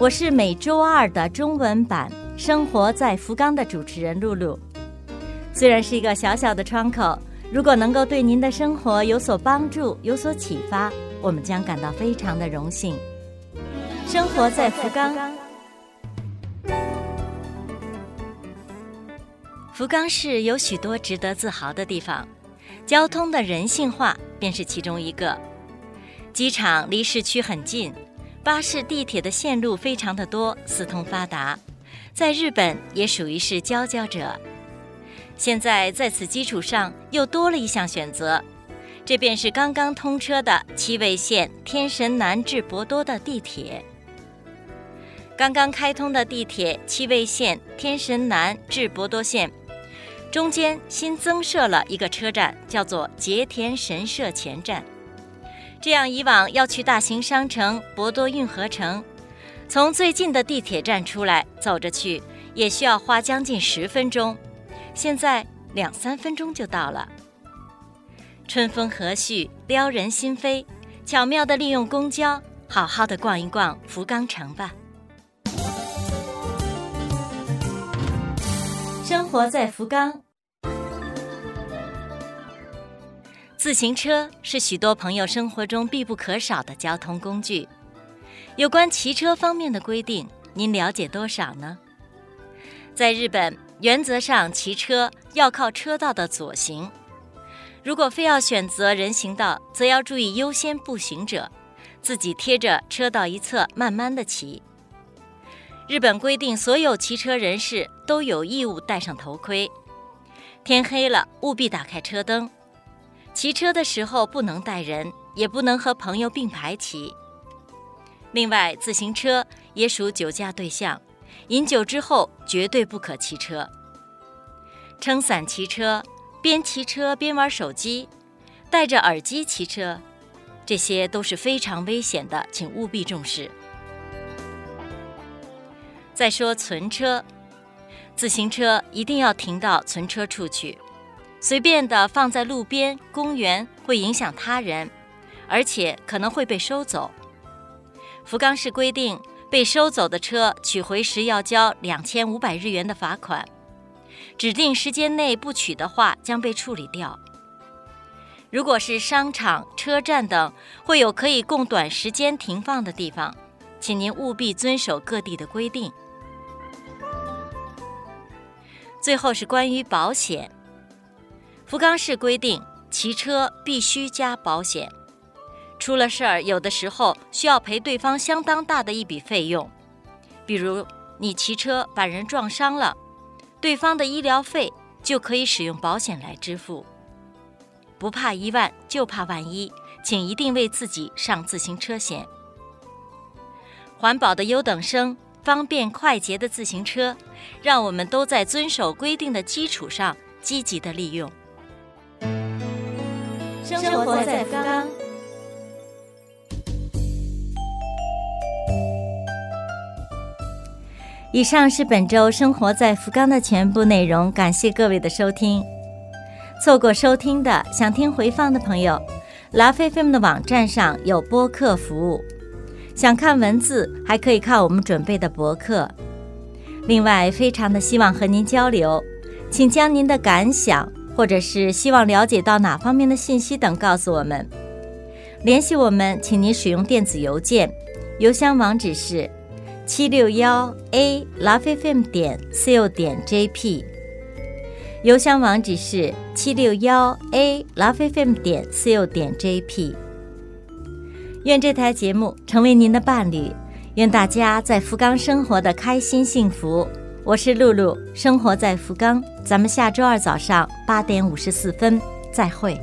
我是每周二的中文版《生活在福冈》的主持人露露。虽然是一个小小的窗口，如果能够对您的生活有所帮助、有所启发，我们将感到非常的荣幸。生活在福冈，福冈市有许多值得自豪的地方，交通的人性化便是其中一个。机场离市区很近。巴士、地铁的线路非常的多，四通发达，在日本也属于是佼佼者。现在在此基础上又多了一项选择，这便是刚刚通车的七味线天神南至博多的地铁。刚刚开通的地铁七味线天神南至博多线，中间新增设了一个车站，叫做结田神社前站。这样，以往要去大型商城博多运河城，从最近的地铁站出来走着去，也需要花将近十分钟，现在两三分钟就到了。春风和煦，撩人心扉，巧妙的利用公交，好好的逛一逛福冈城吧。生活在福冈。自行车是许多朋友生活中必不可少的交通工具。有关骑车方面的规定，您了解多少呢？在日本，原则上骑车要靠车道的左行。如果非要选择人行道，则要注意优先步行者，自己贴着车道一侧慢慢的骑。日本规定，所有骑车人士都有义务戴上头盔。天黑了，务必打开车灯。骑车的时候不能带人，也不能和朋友并排骑。另外，自行车也属酒驾对象，饮酒之后绝对不可骑车。撑伞骑车、边骑车边玩手机、戴着耳机骑车，这些都是非常危险的，请务必重视。再说存车，自行车一定要停到存车处去。随便的放在路边、公园会影响他人，而且可能会被收走。福冈市规定，被收走的车取回时要交两千五百日元的罚款，指定时间内不取的话将被处理掉。如果是商场、车站等会有可以供短时间停放的地方，请您务必遵守各地的规定。最后是关于保险。福冈市规定，骑车必须加保险。出了事儿，有的时候需要赔对方相当大的一笔费用。比如你骑车把人撞伤了，对方的医疗费就可以使用保险来支付。不怕一万，就怕万一，请一定为自己上自行车险。环保的优等生，方便快捷的自行车，让我们都在遵守规定的基础上积极的利用。生活在福冈。以上是本周生活在福冈的全部内容，感谢各位的收听。错过收听的，想听回放的朋友，拉菲菲们的网站上有播客服务。想看文字，还可以看我们准备的博客。另外，非常的希望和您交流，请将您的感想。或者是希望了解到哪方面的信息等，告诉我们。联系我们，请您使用电子邮件，邮箱网址是七六幺 a lovefm 点 co 点 jp。邮箱网址是七六幺 a lovefm 点 co 点 jp。愿这台节目成为您的伴侣，愿大家在福冈生活的开心幸福。我是露露，生活在福冈。咱们下周二早上八点五十四分再会。